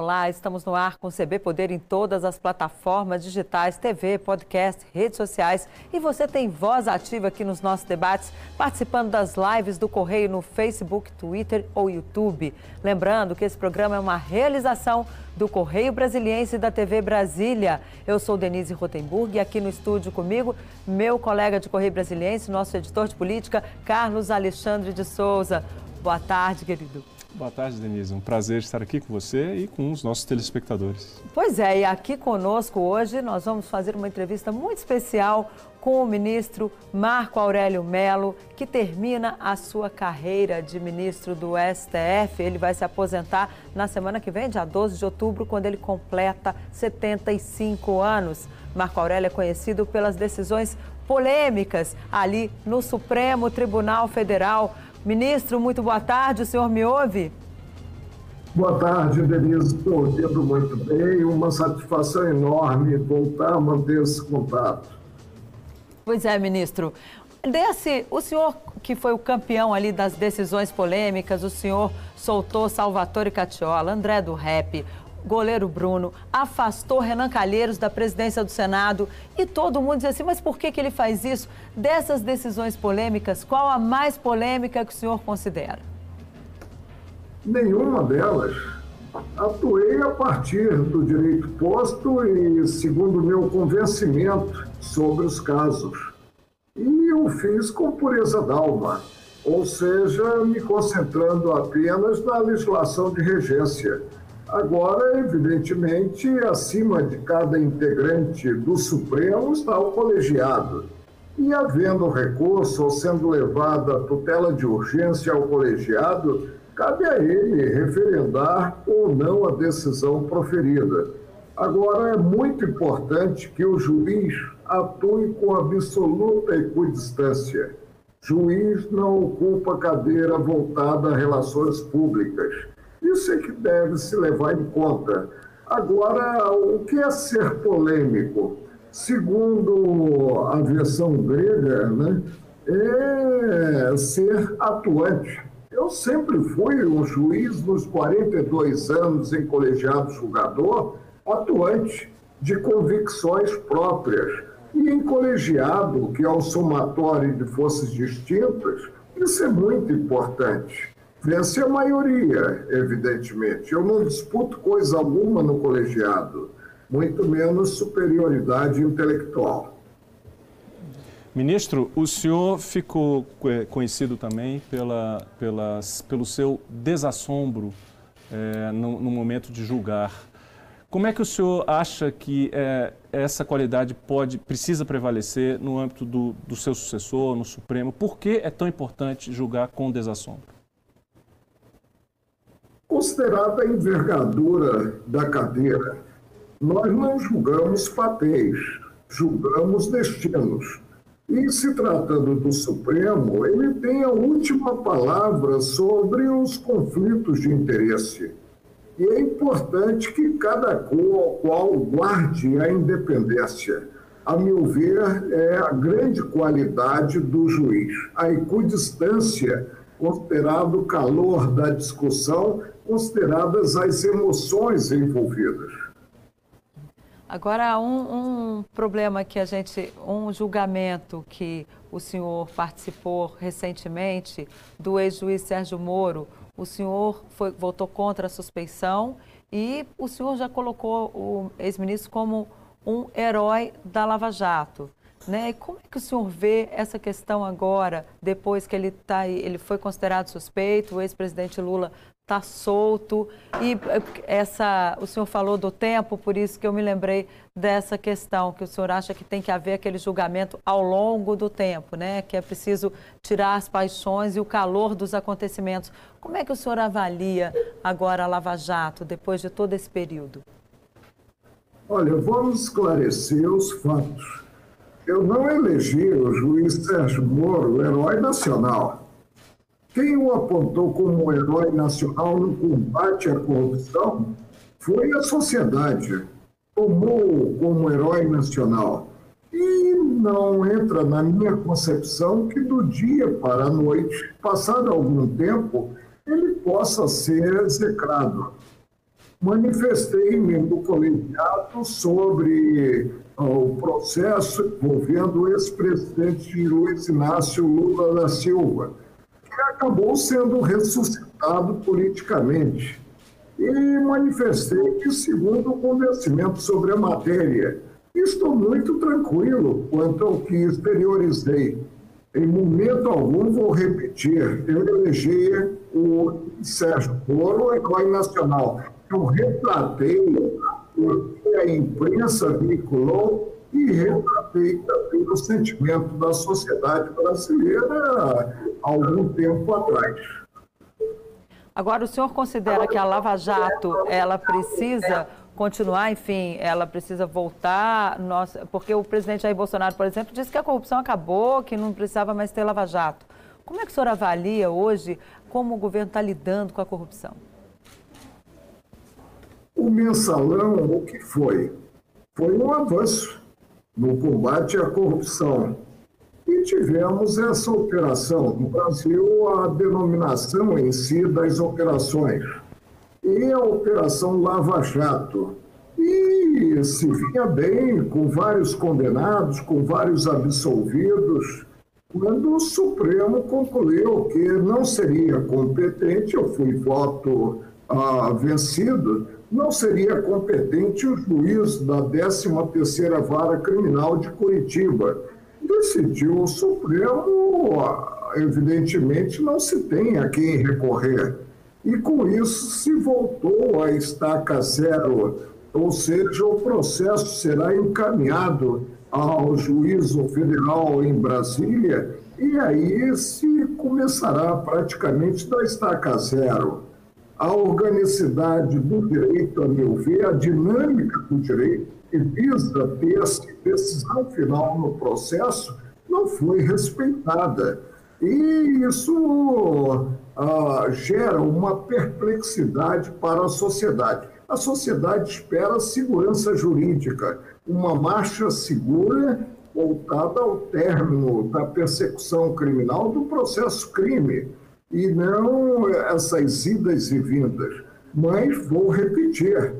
Olá, estamos no ar com CB Poder em todas as plataformas digitais, TV, podcast, redes sociais. E você tem voz ativa aqui nos nossos debates, participando das lives do Correio no Facebook, Twitter ou YouTube. Lembrando que esse programa é uma realização do Correio Brasiliense e da TV Brasília. Eu sou Denise Rotenburg e aqui no estúdio comigo, meu colega de Correio Brasiliense, nosso editor de política, Carlos Alexandre de Souza. Boa tarde, querido. Boa tarde, Denise. Um prazer estar aqui com você e com os nossos telespectadores. Pois é, e aqui conosco hoje nós vamos fazer uma entrevista muito especial com o ministro Marco Aurélio Melo, que termina a sua carreira de ministro do STF. Ele vai se aposentar na semana que vem, dia 12 de outubro, quando ele completa 75 anos. Marco Aurélio é conhecido pelas decisões polêmicas ali no Supremo Tribunal Federal. Ministro, muito boa tarde. O senhor me ouve? Boa tarde, Denise. Estou ouvindo muito bem. Uma satisfação enorme voltar a manter esse contato. Pois é, ministro. Desse, o senhor que foi o campeão ali das decisões polêmicas, o senhor soltou Salvatore Catiola, André do Rep, goleiro Bruno, afastou Renan Calheiros da presidência do Senado e todo mundo diz assim, mas por que, que ele faz isso? Dessas decisões polêmicas, qual a mais polêmica que o senhor considera? Nenhuma delas. Atuei a partir do direito posto e segundo meu convencimento sobre os casos. E eu fiz com pureza d'alma, ou seja, me concentrando apenas na legislação de regência Agora, evidentemente, acima de cada integrante do Supremo está o colegiado. E havendo recurso ou sendo levada a tutela de urgência ao colegiado, cabe a ele referendar ou não a decisão proferida. Agora, é muito importante que o juiz atue com absoluta equidistância. Juiz não ocupa cadeira voltada a relações públicas isso é que deve se levar em conta. Agora, o que é ser polêmico? Segundo a versão grega, né, é ser atuante. Eu sempre fui um juiz nos 42 anos em colegiado julgador, atuante de convicções próprias. E em colegiado, que é o somatório de forças distintas, isso é muito importante. Vence a maioria, evidentemente. Eu não disputo coisa alguma no colegiado, muito menos superioridade intelectual. Ministro, o senhor ficou é, conhecido também pela, pelo seu desassombro é, no, no, momento de julgar. Como é que o senhor acha que é, essa qualidade pode, precisa prevalecer no âmbito do, do seu sucessor, no Supremo? Por que é tão importante julgar com desassombro? Considerada a envergadura da cadeira, nós não julgamos papéis, julgamos destinos. E se tratando do Supremo, ele tem a última palavra sobre os conflitos de interesse. E é importante que cada qual guarde a independência. A meu ver, é a grande qualidade do juiz. A equidistância, considerado o calor da discussão, consideradas as emoções envolvidas. Agora, um, um, problema que a gente, um julgamento que o senhor participou recentemente do ex-juiz Sérgio Moro, o senhor foi, votou contra a suspeição e o senhor já colocou o ex-ministro como um herói da Lava Jato. Né? E como é que o senhor vê essa questão agora, depois que ele, tá, ele foi considerado suspeito, o ex-presidente Lula está solto. E eh, essa, o senhor falou do tempo, por isso que eu me lembrei dessa questão, que o senhor acha que tem que haver aquele julgamento ao longo do tempo, né? Que é preciso tirar as paixões e o calor dos acontecimentos. Como é que o senhor avalia agora a Lava Jato, depois de todo esse período? Olha, vamos esclarecer os fatos. Eu não elegi o juiz Sérgio Moro herói nacional. Quem o apontou como herói nacional no combate à corrupção foi a sociedade. Tomou como herói nacional. E não entra na minha concepção que do dia para a noite, passado algum tempo, ele possa ser execrado. manifestei-me no colegiado sobre uh, o processo envolvendo o ex-presidente Luiz Inácio Lula da Silva, acabou sendo ressuscitado politicamente. E manifestei que, segundo o convencimento sobre a matéria, estou muito tranquilo quanto ao que exteriorizei. Em momento algum vou repetir, eu elegi o Sérgio Moro herói nacional eu retratei o que a imprensa vinculou e retratei também o sentimento da sociedade brasileira algum tempo atrás. Agora, o senhor considera que a Lava Jato ela precisa continuar, enfim, ela precisa voltar, nossa, porque o presidente Jair Bolsonaro, por exemplo, disse que a corrupção acabou, que não precisava mais ter Lava Jato. Como é que o senhor avalia hoje como o governo está lidando com a corrupção? O mensalão, o que foi? Foi um avanço no combate à corrupção. E tivemos essa operação. No Brasil, a denominação em si das operações. E a Operação Lava Jato. E se vinha bem, com vários condenados, com vários absolvidos, quando o Supremo concluiu que não seria competente, eu fui voto ah, vencido, não seria competente o juiz da 13ª Vara Criminal de Curitiba. Decidiu o Supremo, evidentemente não se tem a quem recorrer. E com isso se voltou a estaca zero, ou seja, o processo será encaminhado ao juízo federal em Brasília e aí se começará praticamente da estaca zero a organicidade do direito, a meu ver, a dinâmica do direito, que visa ter essa decisão final no processo, não foi respeitada. E isso ah, gera uma perplexidade para a sociedade. A sociedade espera segurança jurídica, uma marcha segura voltada ao término da persecução criminal do processo crime e não essas idas e vindas. Mas vou repetir,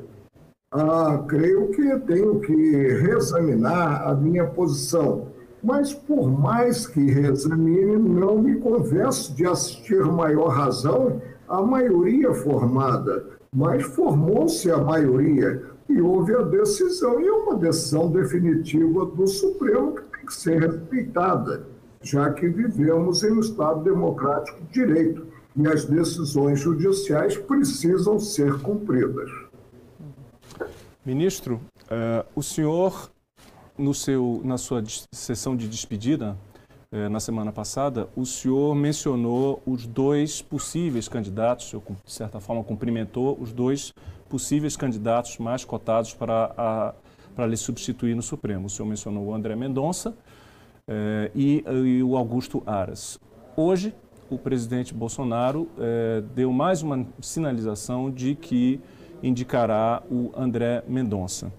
ah, creio que tenho que reexaminar a minha posição. Mas, por mais que reexamine, não me convenço de assistir maior razão à maioria formada. Mas formou-se a maioria e houve a decisão, e é uma decisão definitiva do Supremo que tem que ser respeitada já que vivemos em um Estado democrático de direito e as decisões judiciais precisam ser cumpridas. Ministro, uh, o senhor, no seu, na sua sessão de despedida, uh, na semana passada, o senhor mencionou os dois possíveis candidatos, senhor, de certa forma, cumprimentou os dois possíveis candidatos mais cotados para, a, para lhe substituir no Supremo. O senhor mencionou o André Mendonça eh, e, e, o Augusto Aras. Hoje, o presidente Bolsonaro deu mais uma sinalização de que indicará o André Mendonça.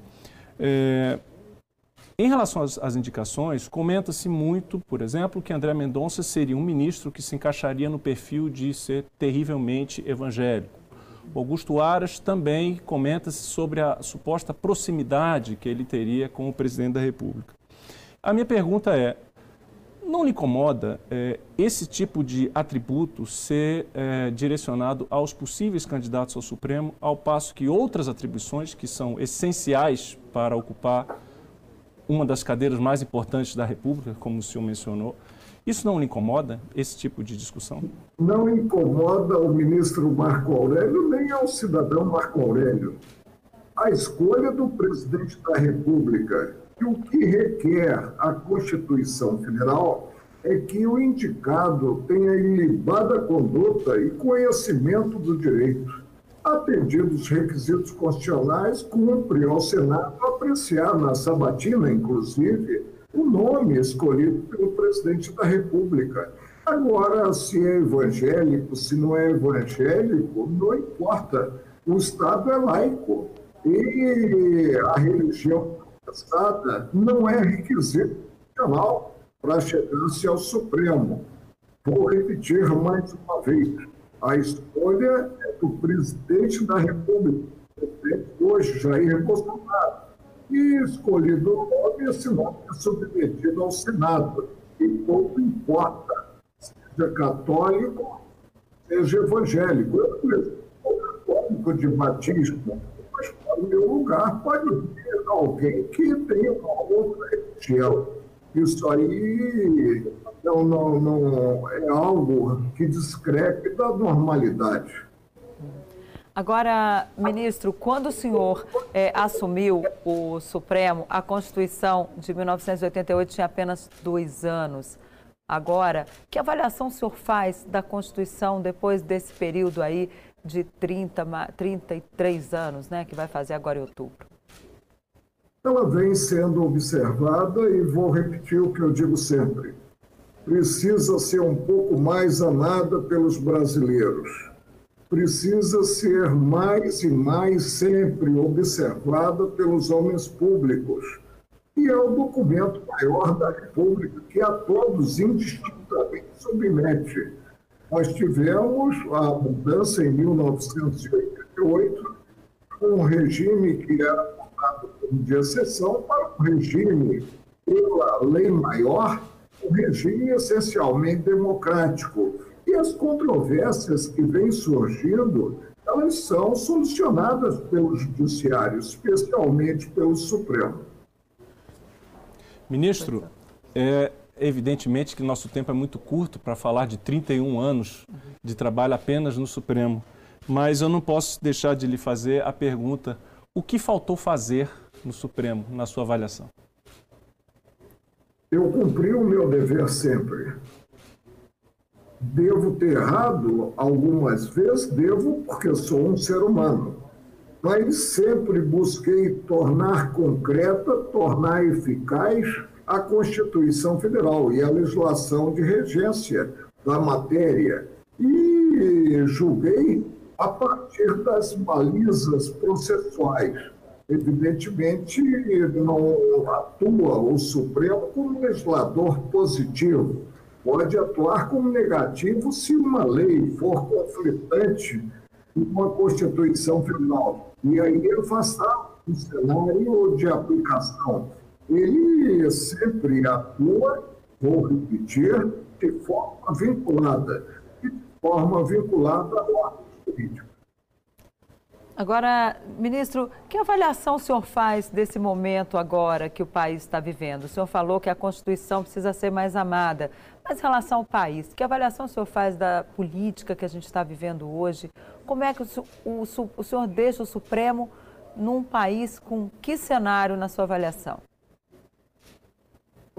Eh, em relação às, às indicações, comenta-se muito, por exemplo, que André Mendonça seria um ministro que se encaixaria no perfil de ser terrivelmente evangélico. Augusto Aras também comenta-se sobre a suposta proximidade que ele teria com o presidente da República. A minha pergunta é: não lhe incomoda é, esse tipo de atributo ser é, direcionado aos possíveis candidatos ao Supremo, ao passo que outras atribuições que são essenciais para ocupar uma das cadeiras mais importantes da República, como o senhor mencionou, isso não lhe incomoda, esse tipo de discussão? Não incomoda o ministro Marco Aurélio nem ao cidadão Marco Aurélio. A escolha do presidente da República que o que requer a Constituição Federal é que o indicado tenha ilibada conduta e conhecimento do direito. Atendidos os requisitos constitucionais, cumpre ao Senado apreciar na sabatina, inclusive, o nome escolhido pelo presidente da República. Agora, se é evangélico, se não é evangélico, não importa. O Estado é laico e a religião não é requisito constitucional para chegar-se ao Supremo. Vou repetir mais uma vez: a escolha é do presidente da República, hoje, Jair Bolsonaro. E escolhido o nome, esse nome é submetido ao Senado. E pouco importa, seja católico, seja evangélico. Eu, sou católico de batismo, mas para o meu lugar pode vir alguém que tenha uma outra religião. Isso aí não, não, não é algo que discrepe da normalidade. Agora, ministro, quando o senhor é, assumiu o Supremo, a Constituição de 1988 tinha apenas dois anos. Agora, que avaliação o senhor faz da Constituição depois desse período aí de 30, 33 anos, né, que vai fazer agora em outubro? Ela vem sendo observada e vou repetir o que eu digo sempre. Precisa ser um pouco mais amada pelos brasileiros precisa ser mais e mais sempre observada pelos homens públicos. E é o documento maior da República que a todos indistintamente submete. Nós tivemos a mudança em 1988, um regime que era portado de exceção para um regime, pela lei maior, um regime essencialmente democrático e as controvérsias que vêm surgindo, elas são solucionadas pelo Judiciário, especialmente pelo Supremo. Ministro, é evidentemente que nosso tempo é muito curto para falar de 31 anos de trabalho apenas no Supremo, mas eu não posso deixar de lhe fazer a pergunta: o que faltou fazer no Supremo, na sua avaliação? Eu cumpri o meu dever sempre. Devo ter errado algumas vezes, devo, porque sou um ser humano. Mas sempre busquei tornar concreta, tornar eficaz a Constituição Federal e a legislação de regência da matéria. E julguei a partir das balizas processuais. Evidentemente, não atua o Supremo como legislador positivo pode atuar como negativo se uma lei for conflitante com a Constituição Federal. E aí afastar o cenário de aplicação. Ele sempre atua, vou repetir, de forma vinculada, de forma vinculada ordem jurídica. Agora, ministro, que avaliação o senhor faz desse momento agora que o país está vivendo? O senhor falou que a Constituição precisa ser mais amada, mas em relação ao país, que avaliação o senhor faz da política que a gente está vivendo hoje? Como é que o, o, o senhor deixa o Supremo num país com que cenário na sua avaliação?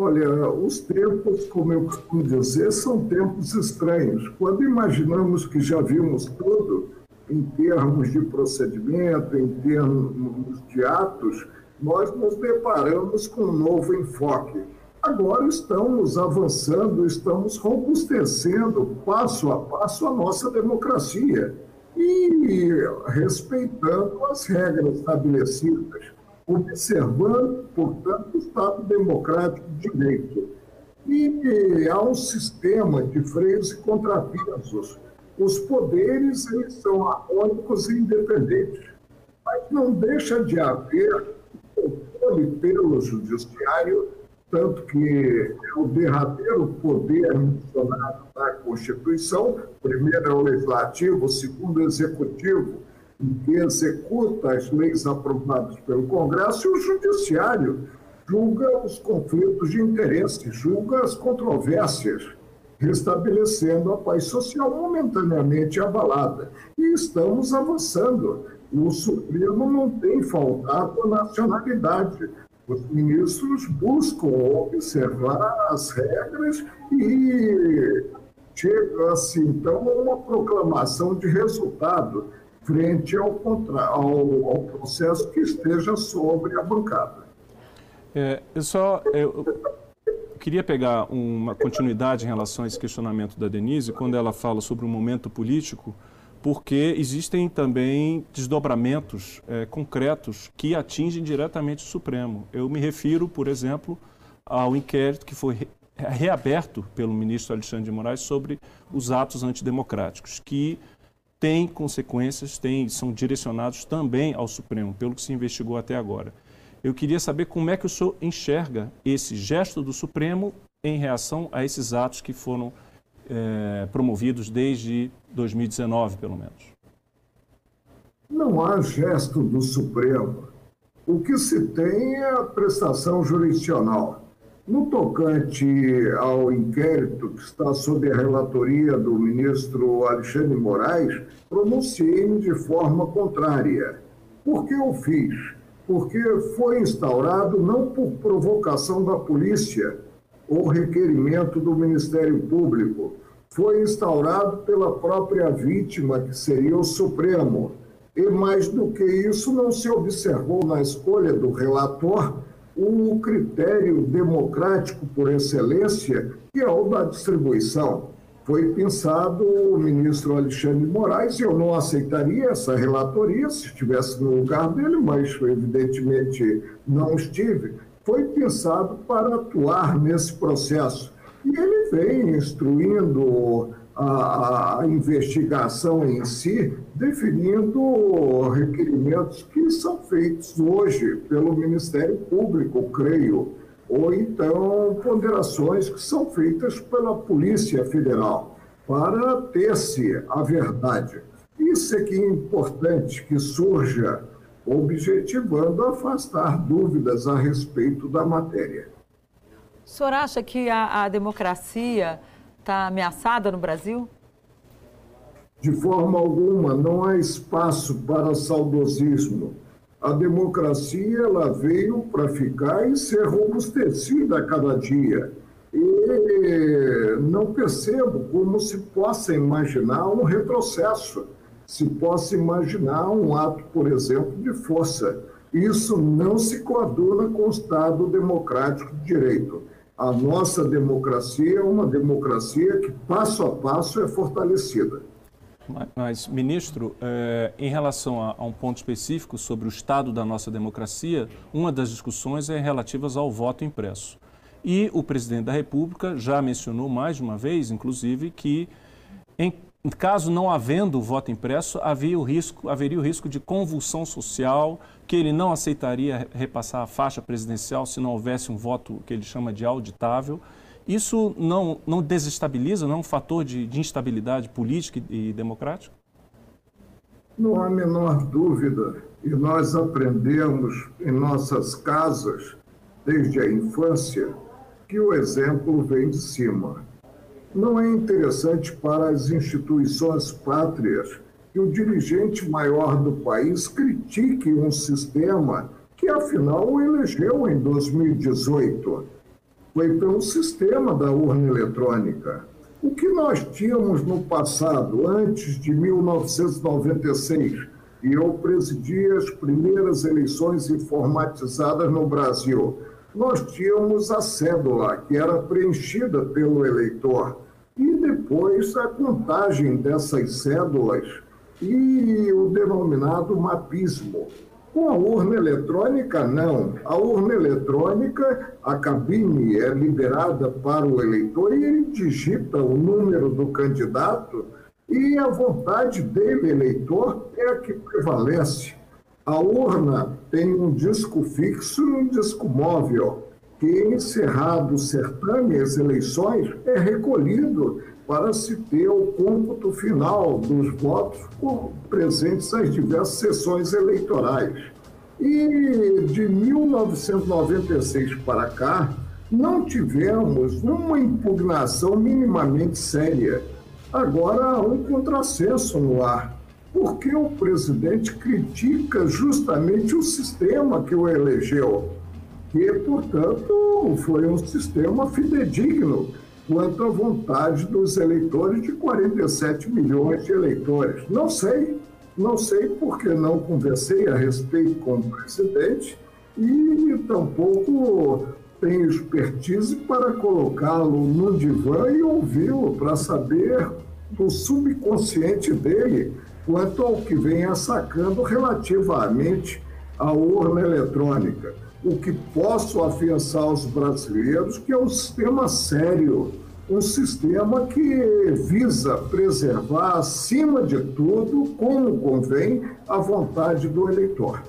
Olha, os tempos, como eu costumo dizer, são tempos estranhos. Quando imaginamos que já vimos tudo, em termos de procedimento, em termos de atos, nós nos deparamos com um novo enfoque. Agora estamos avançando, estamos robustecendo passo a passo a nossa democracia e respeitando as regras estabelecidas, observando, portanto, o Estado democrático de direito. E há um sistema de freios e contrapesos os poderes eles são harmônicos e independentes, mas não deixa de haver controle pelo judiciário, tanto que é o derradeiro poder mencionado na Constituição, primeiro é o legislativo, segundo é o executivo, que executa as leis aprovadas pelo Congresso, e o judiciário julga os conflitos de interesse, julga as controvérsias restabelecendo a paz social momentaneamente abalada. E estamos avançando. O Supremo não tem faltado nacionalidade. Os ministros buscam observar as regras e chega-se, então, a uma proclamação de resultado frente ao, contra... ao, ao processo que esteja sobre a bancada. É, eu só. Eu queria pegar uma continuidade em relação a esse questionamento da Denise, quando ela fala sobre o momento político, porque existem também desdobramentos é, concretos que atingem diretamente o Supremo. Eu me refiro, por exemplo, ao inquérito que foi reaberto pelo ministro Alexandre de Moraes sobre os atos antidemocráticos, que têm consequências, são direcionados também ao Supremo, pelo que se investigou até agora. Eu queria saber como é que o senhor enxerga esse gesto do Supremo em reação a esses atos que foram é, promovidos desde 2019, pelo menos. Não há gesto do Supremo. O que se tem é a prestação jurisdicional. No tocante ao inquérito que está sob a relatoria do ministro Alexandre Moraes, pronunciei-me de forma contrária. Por que eu fiz? Porque foi instaurado não por provocação da polícia ou requerimento do Ministério Público, foi instaurado pela própria vítima, que seria o Supremo. E mais do que isso, não se observou na escolha do relator o critério democrático por excelência, que é o da distribuição. Foi pensado o ministro Alexandre Moraes, e eu não aceitaria essa relatoria se estivesse no lugar dele, mas evidentemente não estive. Foi pensado para atuar nesse processo. E ele vem instruindo a, a, investigação em si, definindo requerimentos que são feitos hoje pelo Ministério Público, creio, ou então ponderações que são feitas pela Polícia Federal, para ter-se a verdade. Isso é que é importante que surja, objetivando afastar dúvidas a respeito da matéria. O senhor acha que a, a democracia está ameaçada no Brasil? De forma alguma, não há espaço para saudosismo. A democracia ela veio para ficar e ser robustecida a cada dia. E não percebo como se possa imaginar um retrocesso, se possa imaginar um ato, por exemplo, de força. Isso não se coaduna com o Estado democrático de direito a nossa democracia é uma democracia que, passo a passo, é fortalecida. Mas, ministro, é, em relação a, a, um ponto específico sobre o estado da nossa democracia, uma das discussões é relativas ao voto impresso. E o presidente da República já mencionou mais de uma vez, inclusive, que em caso não havendo o voto impresso, havia o risco, haveria o risco de convulsão social, que ele não aceitaria repassar a faixa presidencial se não houvesse um voto que ele chama de auditável. Isso não, não desestabiliza, não é um fator de, de instabilidade política e, democrática? Não há menor dúvida. E nós aprendemos em nossas casas, desde a infância, que o exemplo vem de cima não é interessante para as instituições pátrias que o dirigente maior do país critique um sistema que, afinal, o elegeu em 2018. Foi pelo sistema da urna eletrônica. O que nós tínhamos no passado, antes de 1996, e eu presidi as primeiras eleições informatizadas no Brasil, nós tínhamos a cédula, que era preenchida pelo eleitor, e depois a contagem dessas cédulas e o denominado mapismo. Com a urna eletrônica, não. A urna eletrônica, a cabine é liberada para o eleitor e ele digita o número do candidato e a vontade dele, eleitor, é a que prevalece. A urna tem um disco fixo e um disco móvel, que, encerrado o certame, as eleições, é recolhido para se ter o cômputo final dos votos presentes às diversas sessões eleitorais. E de 1996 para cá, não tivemos uma impugnação minimamente séria. Agora há um contrassenso no ar porque o presidente critica justamente o sistema que o elegeu, que, portanto, foi um sistema fidedigno quanto à vontade dos eleitores de 47 milhões de eleitores. Não sei, não sei porque não conversei a respeito com o presidente e tampouco tenho expertise para colocá-lo no divã e ouvi-lo para saber do subconsciente dele quanto ao que vem sacando relativamente à urna eletrônica. O que posso afiançar aos brasileiros que é um sistema sério, um sistema que visa preservar, acima de tudo, como convém, a vontade do eleitor.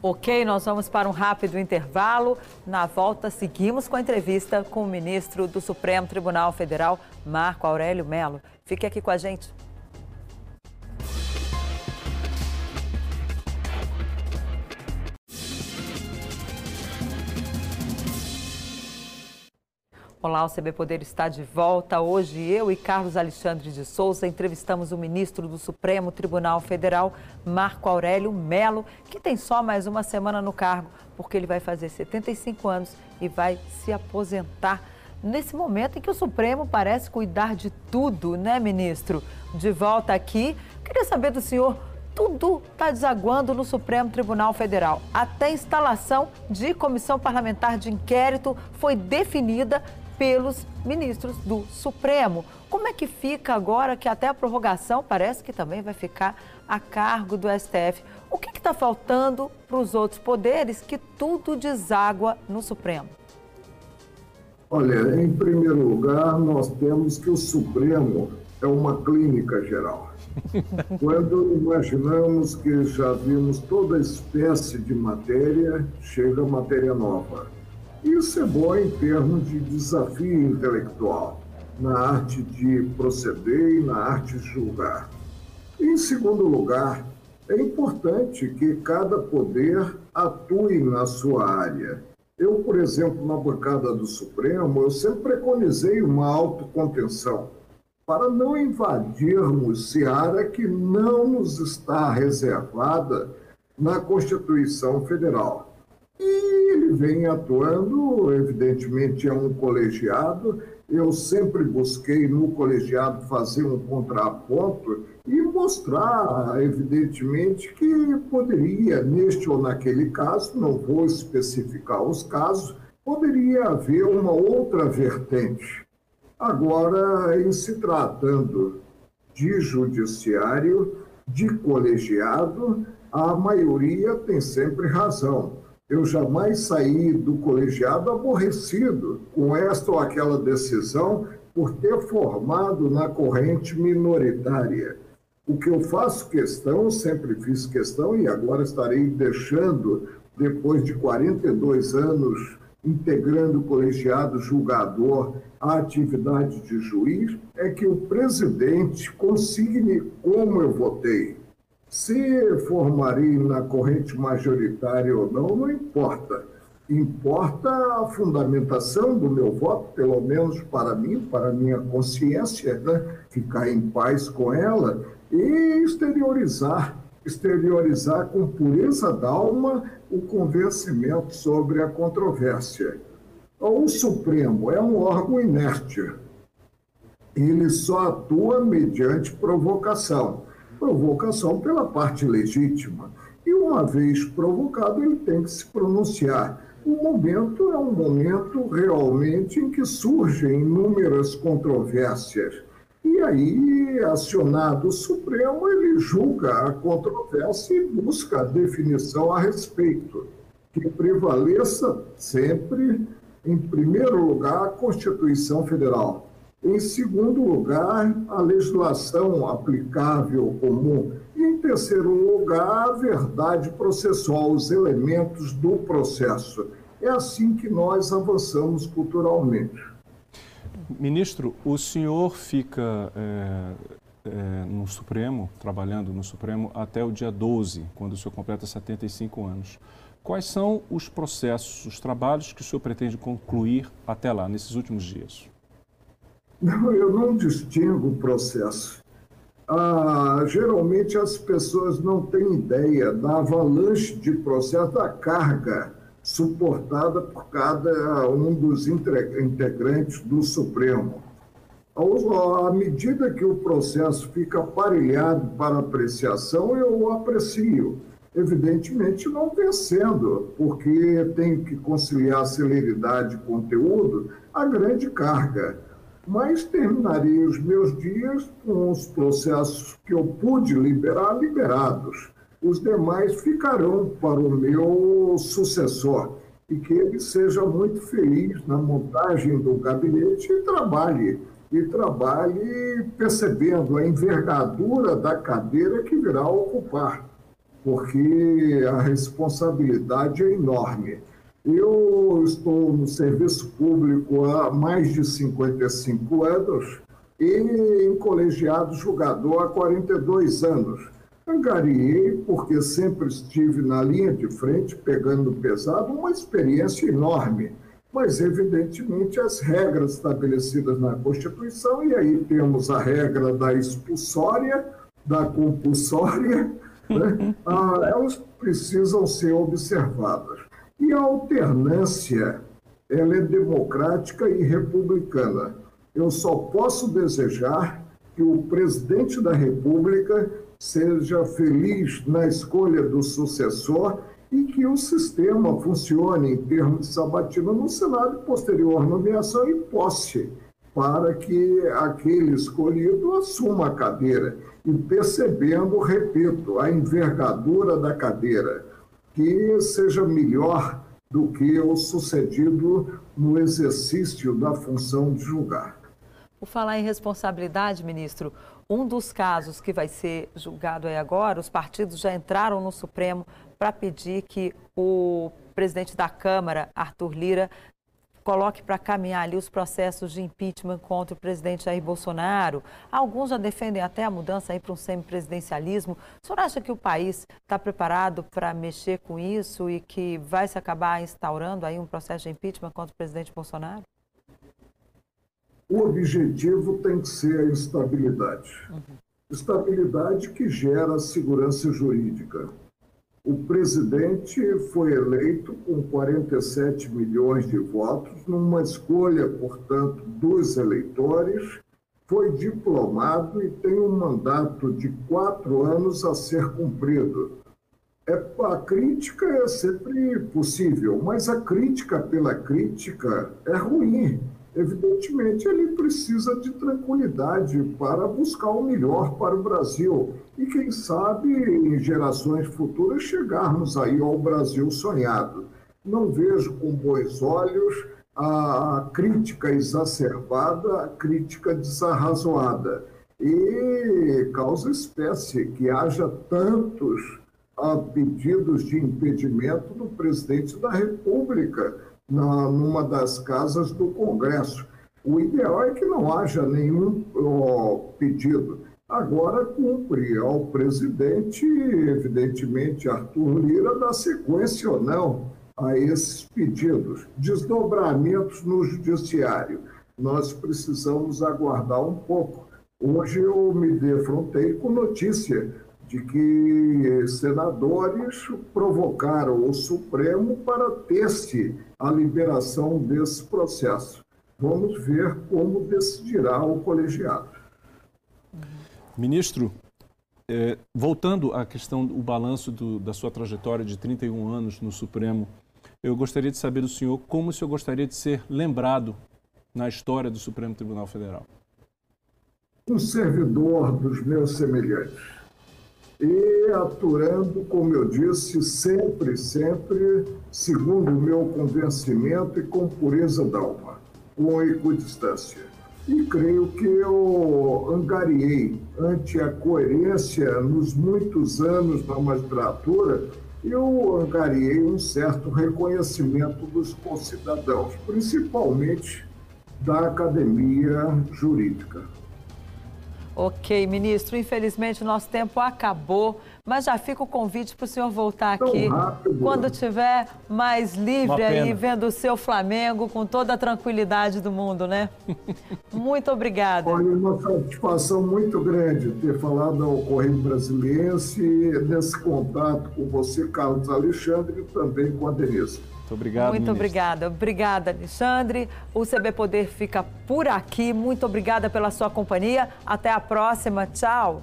Ok, nós vamos para um rápido intervalo. Na volta, seguimos com a entrevista com o ministro do Supremo Tribunal Federal, Marco Aurélio Melo. Fique aqui com a gente. Olá, o CB Poder está de volta. Hoje eu e Carlos Alexandre de Souza entrevistamos o ministro do Supremo Tribunal Federal, Marco Aurélio Melo, que tem só mais uma semana no cargo, porque ele vai fazer 75 anos e vai se aposentar. Nesse momento em que o Supremo parece cuidar de tudo, né, ministro? De volta aqui, queria saber do senhor tudo está desaguando no Supremo Tribunal Federal. Até a instalação de comissão parlamentar de inquérito foi definida pelos ministros do Supremo. Como é que fica agora que até a prorrogação parece que também vai ficar a cargo do STF? O que está faltando para os outros poderes que tudo deságua no Supremo? Olha, em primeiro lugar, nós temos que o Supremo é uma clínica geral. Quando imaginamos que já vimos toda espécie de matéria, chega matéria nova isso é bom em termos de desafio intelectual, na arte de proceder e na arte de julgar. Em segundo lugar, é importante que cada poder atue na sua área. Eu, por exemplo, na bancada do Supremo, eu sempre preconizei uma autocontenção para não invadirmos seara que não nos está reservada na Constituição Federal. E ele vem atuando, evidentemente é um colegiado. Eu sempre busquei no colegiado fazer um contraponto e mostrar, evidentemente, que poderia, neste ou naquele caso, não vou especificar os casos, poderia haver uma outra vertente. Agora, em se tratando de judiciário, de colegiado, a maioria tem sempre razão eu jamais saí do colegiado aborrecido com esta ou aquela decisão por ter formado na corrente minoritária. O que eu faço questão, sempre fiz questão e agora estarei deixando, depois de 42 anos integrando o colegiado julgador à atividade de juiz, é que o presidente consigne como eu votei se formarei na corrente majoritária ou não, não importa. Importa a fundamentação do meu voto, pelo menos para mim, para minha consciência, né? ficar em paz com ela e exteriorizar, exteriorizar com pureza d'alma o convencimento sobre a controvérsia. O Supremo é um órgão inerte. Ele só atua mediante provocação provocação pela parte legítima. E uma vez provocado, ele tem que se pronunciar. O momento é um momento realmente em que surgem inúmeras controvérsias. E aí, acionado o Supremo, ele julga a controvérsia e busca a definição a respeito, que prevaleça sempre, em primeiro lugar, a Constituição Federal em segundo lugar, a legislação aplicável comum. E, em terceiro lugar, a verdade processual, os elementos do processo. É assim que nós avançamos culturalmente. Ministro, o senhor fica é, é, no Supremo, trabalhando no Supremo, até o dia 12, quando o senhor completa 75 anos. Quais são os processos, os trabalhos que o senhor pretende concluir até lá, nesses últimos dias? Não, eu não distingo o processo. Ah, geralmente as pessoas não têm ideia da avalanche de processo, da carga suportada por cada um dos integrantes do Supremo. À medida que o processo fica aparelhado para apreciação, eu aprecio. Evidentemente, não vencendo, porque tem que conciliar celeridade e conteúdo, a grande carga mas terminarei os meus dias com os processos que eu pude liberar liberados. Os demais ficarão para o meu sucessor e que ele seja muito feliz na montagem do gabinete e trabalhe e trabalhe percebendo a envergadura da cadeira que virá ocupar, porque a responsabilidade é enorme. Eu estou no serviço público há mais de 55 anos e em colegiado jogador há 42 anos. Angariei, porque sempre estive na linha de frente, pegando pesado, uma experiência enorme. Mas, evidentemente, as regras estabelecidas na Constituição, e aí temos a regra da expulsória, da compulsória, né? ah, elas precisam ser observadas. E a alternância, ela é democrática e republicana. Eu só posso desejar que o presidente da República seja feliz na escolha do sucessor e que o sistema funcione em termos de sabatina no Senado posterior nomeação e posse, para que aquele escolhido assuma a cadeira e percebendo, repito, a envergadura da cadeira, que seja melhor do que o sucedido no exercício da função de julgar. Por falar em responsabilidade, ministro, um dos casos que vai ser julgado aí agora, os partidos já entraram no Supremo para pedir que o presidente da Câmara, Arthur Lira, coloque para caminhar ali os processos de impeachment contra o presidente Jair Bolsonaro. Alguns já defendem até a mudança aí para um semipresidencialismo. O senhor acha que o país está preparado para mexer com isso e que vai se acabar instaurando aí um processo de impeachment contra o presidente Bolsonaro? o objetivo tem que ser a estabilidade. Uhum. Estabilidade que gera segurança jurídica. O presidente foi eleito com 47 milhões de votos, numa escolha, portanto, dos eleitores, foi diplomado e tem um mandato de quatro anos a ser cumprido. É, a crítica é sempre possível, mas a crítica pela crítica é ruim evidentemente ele precisa de tranquilidade para buscar o melhor para o Brasil e quem sabe em gerações futuras chegarmos aí ao Brasil sonhado. Não vejo com bons olhos a crítica exacerbada, a crítica desarrazoada e causa espécie que haja tantos ah, pedidos de impedimento do presidente da República na, numa das casas do Congresso. O ideal é que não haja nenhum ó, pedido. Agora cumpre ao presidente, evidentemente, Arthur Lira, dar sequência ou não a esses pedidos. Desdobramentos no judiciário. Nós precisamos aguardar um pouco. Hoje eu me defrontei com notícia de que senadores provocaram o Supremo para ter-se a liberação desse processo. Vamos ver como decidirá o colegiado. Ministro, é, voltando à questão do balanço do, da sua trajetória de 31 anos no Supremo, eu gostaria de saber do senhor como o senhor gostaria de ser lembrado na história do Supremo Tribunal Federal. Um servidor dos meus semelhantes e aturando, como eu disse, sempre, sempre, segundo o meu convencimento e com pureza d'alma, com equidistância. E creio que eu angariei ante a coerência nos muitos anos na magistratura, eu angariei um certo reconhecimento dos concidadãos, principalmente da academia jurídica. Ok, ministro. Infelizmente, o nosso tempo acabou, mas já fica o convite para o senhor voltar aqui quando tiver mais livre aí, vendo o seu Flamengo com toda a tranquilidade do mundo, né? muito obrigada. Olha, uma satisfação muito grande ter falado ao Correio Brasiliense nesse contato com você, Carlos Alexandre, e também com a Denise. Muito obrigado. Muito ministro. obrigada. Obrigada, Alexandre. O CB Poder fica por aqui. Muito obrigada pela sua companhia. Até a próxima. Tchau.